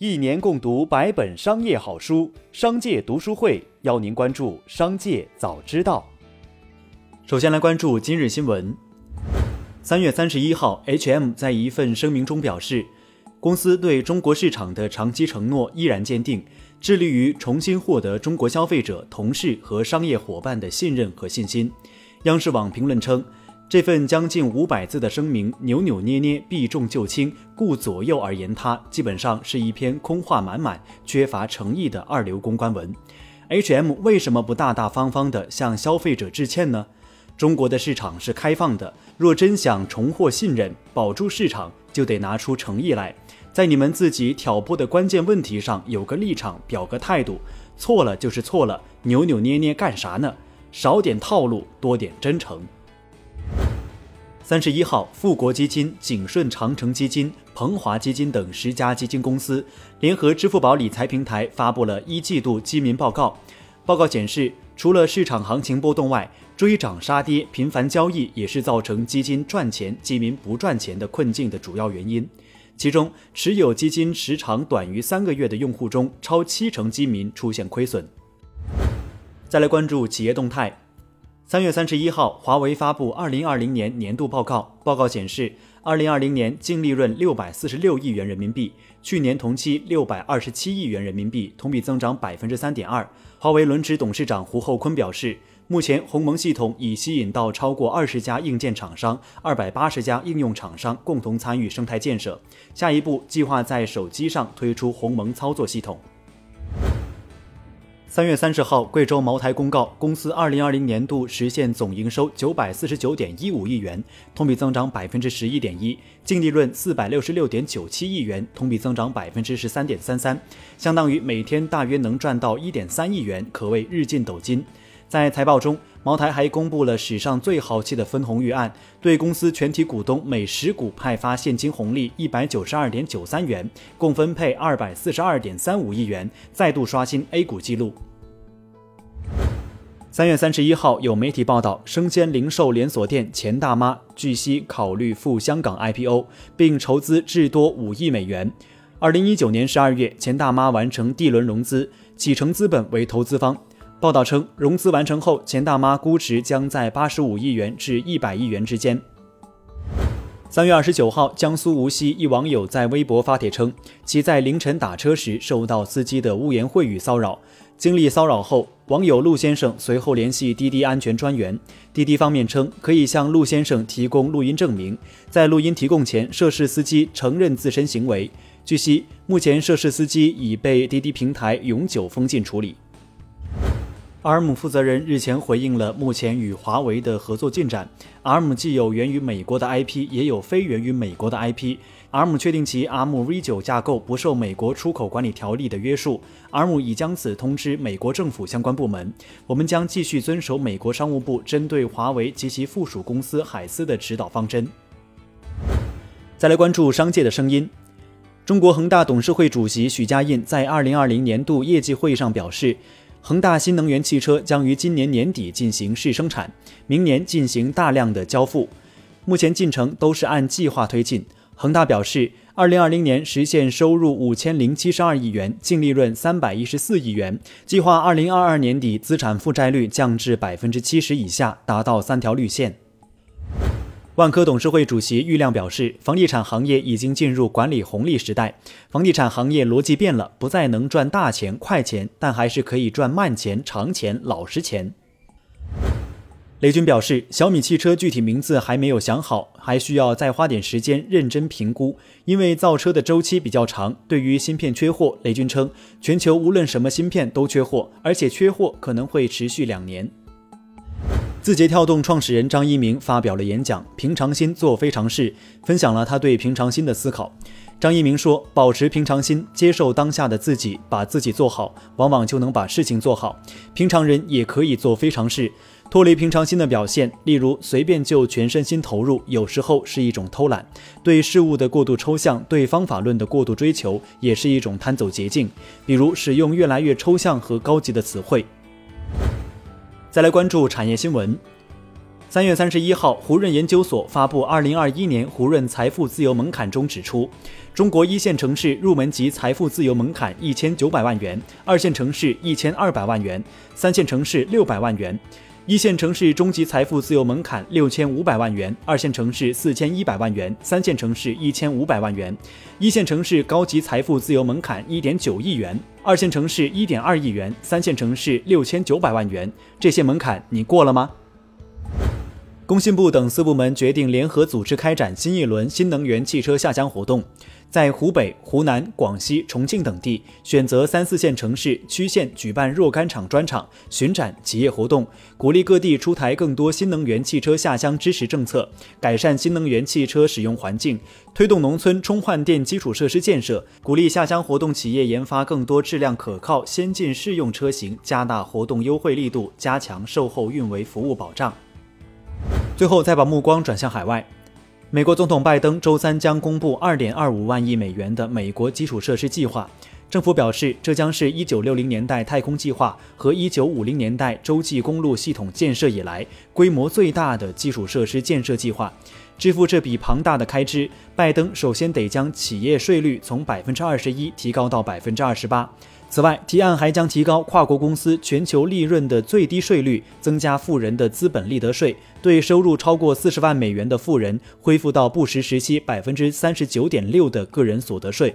一年共读百本商业好书，商界读书会邀您关注商界早知道。首先来关注今日新闻。三月三十一号，H&M 在一份声明中表示，公司对中国市场的长期承诺依然坚定，致力于重新获得中国消费者、同事和商业伙伴的信任和信心。央视网评论称。这份将近五百字的声明，扭扭捏捏、避重就轻、顾左右而言他，基本上是一篇空话满满、缺乏诚意的二流公关文。H&M 为什么不大大方方地向消费者致歉呢？中国的市场是开放的，若真想重获信任、保住市场，就得拿出诚意来，在你们自己挑拨的关键问题上有个立场、表个态度。错了就是错了，扭扭捏捏干啥呢？少点套路，多点真诚。三十一号，富国基金、景顺长城基金、鹏华基金等十家基金公司联合支付宝理财平台发布了一季度基民报告。报告显示，除了市场行情波动外，追涨杀跌、频繁交易也是造成基金赚钱、基民不赚钱的困境的主要原因。其中，持有基金时长短于三个月的用户中，超七成基民出现亏损。再来关注企业动态。三月三十一号，华为发布二零二零年年度报告。报告显示，二零二零年净利润六百四十六亿元人民币，去年同期六百二十七亿元人民币，同比增长百分之三点二。华为轮值董事长胡厚昆表示，目前鸿蒙系统已吸引到超过二十家硬件厂商、二百八十家应用厂商共同参与生态建设。下一步计划在手机上推出鸿蒙操作系统。三月三十号，贵州茅台公告，公司二零二零年度实现总营收九百四十九点一五亿元，同比增长百分之十一点一，净利润四百六十六点九七亿元，同比增长百分之十三点三三，相当于每天大约能赚到一点三亿元，可谓日进斗金。在财报中，茅台还公布了史上最豪气的分红预案，对公司全体股东每十股派发现金红利一百九十二点九三元，共分配二百四十二点三五亿元，再度刷新 A 股纪录。三月三十一号，有媒体报道，生鲜零售连锁店钱大妈据悉考虑赴香港 IPO，并筹资至多五亿美元。二零一九年十二月，钱大妈完成 D 轮融资，启程资本为投资方。报道称，融资完成后，钱大妈估值将在八十五亿元至一百亿元之间。三月二十九号，江苏无锡一网友在微博发帖称，其在凌晨打车时受到司机的污言秽语骚扰。经历骚扰后，网友陆先生随后联系滴滴安全专员，滴滴方面称可以向陆先生提供录音证明，在录音提供前，涉事司机承认自身行为。据悉，目前涉事司机已被滴滴平台永久封禁处理。ARM 负责人日前回应了目前与华为的合作进展。ARM 既有源于美国的 IP，也有非源于美国的 IP。ARM 确定其 ARMv9 架构不受美国出口管理条例的约束。ARM 已将此通知美国政府相关部门。我们将继续遵守美国商务部针对华为及其附属公司海思的指导方针。再来关注商界的声音。中国恒大董事会主席许家印在2020年度业绩会议上表示。恒大新能源汽车将于今年年底进行试生产，明年进行大量的交付。目前进程都是按计划推进。恒大表示，二零二零年实现收入五千零七十二亿元，净利润三百一十四亿元，计划二零二二年底资产负债率降至百分之七十以下，达到三条绿线。万科董事会主席郁亮表示，房地产行业已经进入管理红利时代，房地产行业逻辑变了，不再能赚大钱、快钱，但还是可以赚慢钱、长钱、老实钱。雷军表示，小米汽车具体名字还没有想好，还需要再花点时间认真评估，因为造车的周期比较长。对于芯片缺货，雷军称，全球无论什么芯片都缺货，而且缺货可能会持续两年。字节跳动创始人张一鸣发表了演讲《平常心做非常事》，分享了他对平常心的思考。张一鸣说：“保持平常心，接受当下的自己，把自己做好，往往就能把事情做好。平常人也可以做非常事，脱离平常心的表现，例如随便就全身心投入，有时候是一种偷懒；对事物的过度抽象，对方法论的过度追求，也是一种贪走捷径。比如使用越来越抽象和高级的词汇。”再来关注产业新闻。三月三十一号，胡润研究所发布《二零二一年胡润财富自由门槛》中指出，中国一线城市入门级财富自由门槛一千九百万元，二线城市一千二百万元，三线城市六百万元。一线城市中级财富自由门槛六千五百万元，二线城市四千一百万元，三线城市一千五百万元。一线城市高级财富自由门槛一点九亿元，二线城市一点二亿元，三线城市六千九百万元。这些门槛你过了吗？工信部等四部门决定联合组织开展新一轮新能源汽车下乡活动。在湖北、湖南、广西、重庆等地，选择三四线城市、区县举办若干场专场、巡展、企业活动，鼓励各地出台更多新能源汽车下乡支持政策，改善新能源汽车使用环境，推动农村充换电基础设施建设，鼓励下乡活动企业研发更多质量可靠、先进适用车型，加大活动优惠力度，加强售后运维服务保障。最后，再把目光转向海外。美国总统拜登周三将公布2.25万亿美元的美国基础设施计划。政府表示，这将是一九六零年代太空计划和一九五零年代洲际公路系统建设以来规模最大的基础设施建设计划。支付这笔庞大的开支，拜登首先得将企业税率从百分之二十一提高到百分之二十八。此外，提案还将提高跨国公司全球利润的最低税率，增加富人的资本利得税，对收入超过四十万美元的富人恢复到布什时期百分之三十九点六的个人所得税。